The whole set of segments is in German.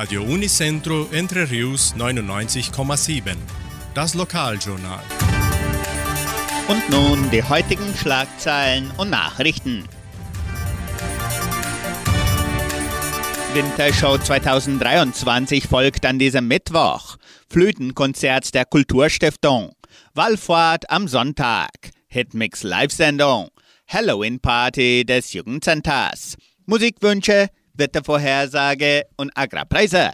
Radio Unicentro Entre Rius 99,7. Das Lokaljournal. Und nun die heutigen Schlagzeilen und Nachrichten. Wintershow 2023 folgt an diesem Mittwoch. Flötenkonzert der Kulturstiftung. Wallfahrt am Sonntag. Hitmix Live-Sendung. Halloween-Party des Jugendcenters. Musikwünsche, Wettervorhersage und Agrarpreise.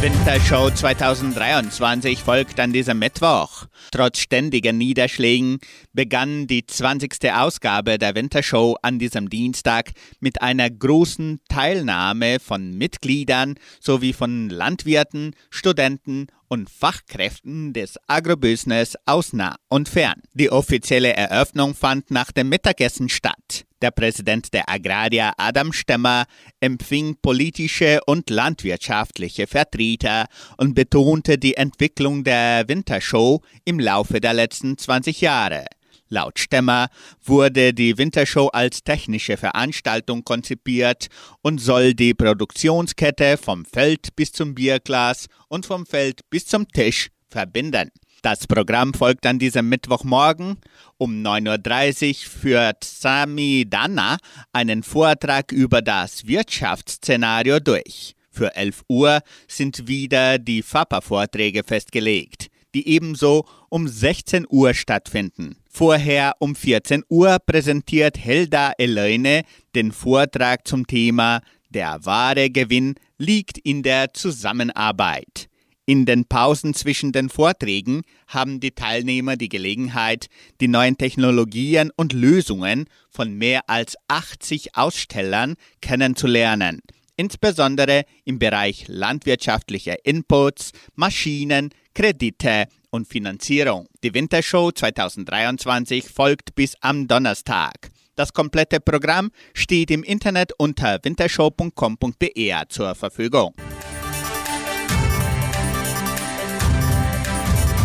Wintershow 2023 folgt an diesem Mittwoch. Trotz ständiger Niederschlägen begann die 20. Ausgabe der Wintershow an diesem Dienstag mit einer großen Teilnahme von Mitgliedern sowie von Landwirten, Studenten und Fachkräften des Agrobusiness aus nah und fern. Die offizielle Eröffnung fand nach dem Mittagessen statt. Der Präsident der Agrarier Adam Stemmer empfing politische und landwirtschaftliche Vertreter und betonte die Entwicklung der Wintershow im Laufe der letzten 20 Jahre. Laut Stemmer wurde die Wintershow als technische Veranstaltung konzipiert und soll die Produktionskette vom Feld bis zum Bierglas und vom Feld bis zum Tisch verbinden. Das Programm folgt an diesem Mittwochmorgen. Um 9.30 Uhr führt Sami Dana einen Vortrag über das Wirtschaftsszenario durch. Für 11 Uhr sind wieder die FAPA-Vorträge festgelegt, die ebenso um 16 Uhr stattfinden. Vorher um 14 Uhr präsentiert Helda Eleine den Vortrag zum Thema Der wahre Gewinn liegt in der Zusammenarbeit. In den Pausen zwischen den Vorträgen haben die Teilnehmer die Gelegenheit, die neuen Technologien und Lösungen von mehr als 80 Ausstellern kennenzulernen, insbesondere im Bereich landwirtschaftlicher Inputs, Maschinen, Kredite und Finanzierung. Die Wintershow 2023 folgt bis am Donnerstag. Das komplette Programm steht im Internet unter wintershow.com.br zur Verfügung.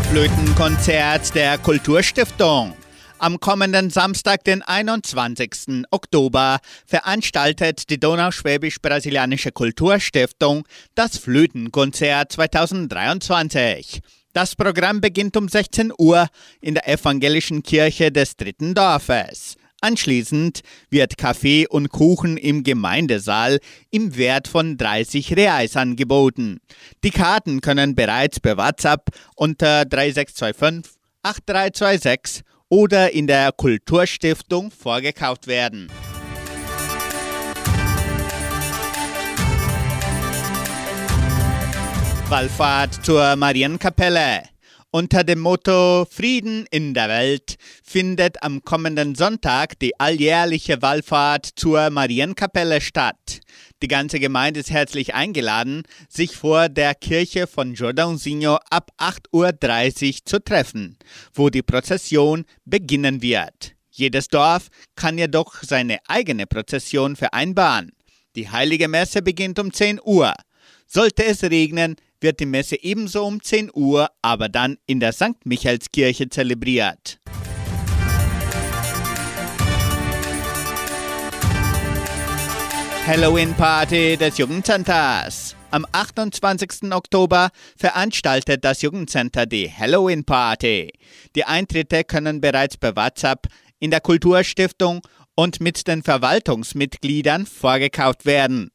Flötenkonzert der Kulturstiftung. Am kommenden Samstag, den 21. Oktober, veranstaltet die Donauschwäbisch-Brasilianische Kulturstiftung das Flötenkonzert 2023. Das Programm beginnt um 16 Uhr in der evangelischen Kirche des dritten Dorfes. Anschließend wird Kaffee und Kuchen im Gemeindesaal im Wert von 30 Reais angeboten. Die Karten können bereits per WhatsApp unter 3625 8326 oder in der Kulturstiftung vorgekauft werden. Wallfahrt zur Marienkapelle. Unter dem Motto Frieden in der Welt findet am kommenden Sonntag die alljährliche Wallfahrt zur Marienkapelle statt. Die ganze Gemeinde ist herzlich eingeladen, sich vor der Kirche von Jordãozinho ab 8.30 Uhr zu treffen, wo die Prozession beginnen wird. Jedes Dorf kann jedoch seine eigene Prozession vereinbaren. Die heilige Messe beginnt um 10 Uhr. Sollte es regnen, wird die Messe ebenso um 10 Uhr, aber dann in der St. Michaelskirche zelebriert. Halloween-Party des Jugendcenters. Am 28. Oktober veranstaltet das Jugendcenter die Halloween Party. Die Eintritte können bereits per WhatsApp in der Kulturstiftung und mit den Verwaltungsmitgliedern vorgekauft werden.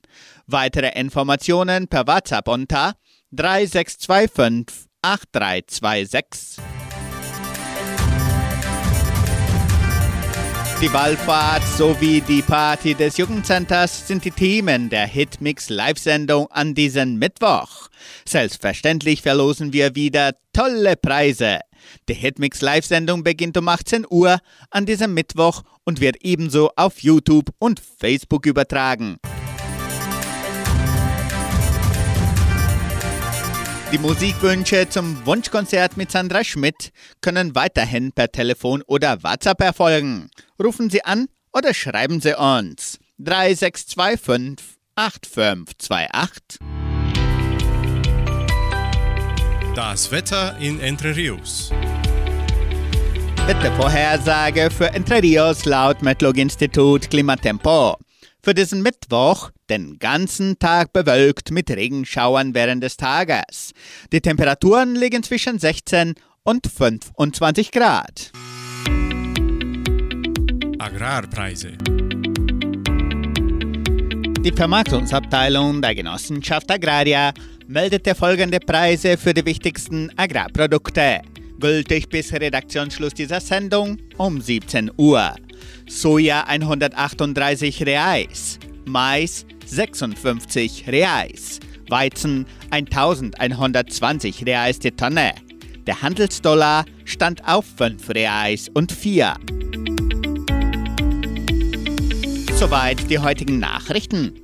Weitere Informationen per WhatsApp unter 3625 8326. Die Wallfahrt sowie die Party des Jugendcenters sind die Themen der Hitmix Live-Sendung an diesem Mittwoch. Selbstverständlich verlosen wir wieder tolle Preise. Die Hitmix Live-Sendung beginnt um 18 Uhr an diesem Mittwoch und wird ebenso auf YouTube und Facebook übertragen. Die Musikwünsche zum Wunschkonzert mit Sandra Schmidt können weiterhin per Telefon oder WhatsApp erfolgen. Rufen Sie an oder schreiben Sie uns 3625 8528. Das Wetter in Entre Rios. Wettervorhersage für Entre Rios laut Metlog-Institut Klimatempo. Für diesen Mittwoch den ganzen Tag bewölkt mit Regenschauern während des Tages. Die Temperaturen liegen zwischen 16 und 25 Grad. Agrarpreise. Die Vermarktungsabteilung der Genossenschaft Agraria meldete folgende Preise für die wichtigsten Agrarprodukte. Gültig bis Redaktionsschluss dieser Sendung um 17 Uhr. Soja 138 Reais, Mais 56 Reais, Weizen 1120 Reais die Tonne. Der Handelsdollar stand auf 5 Reais und 4. Soweit die heutigen Nachrichten.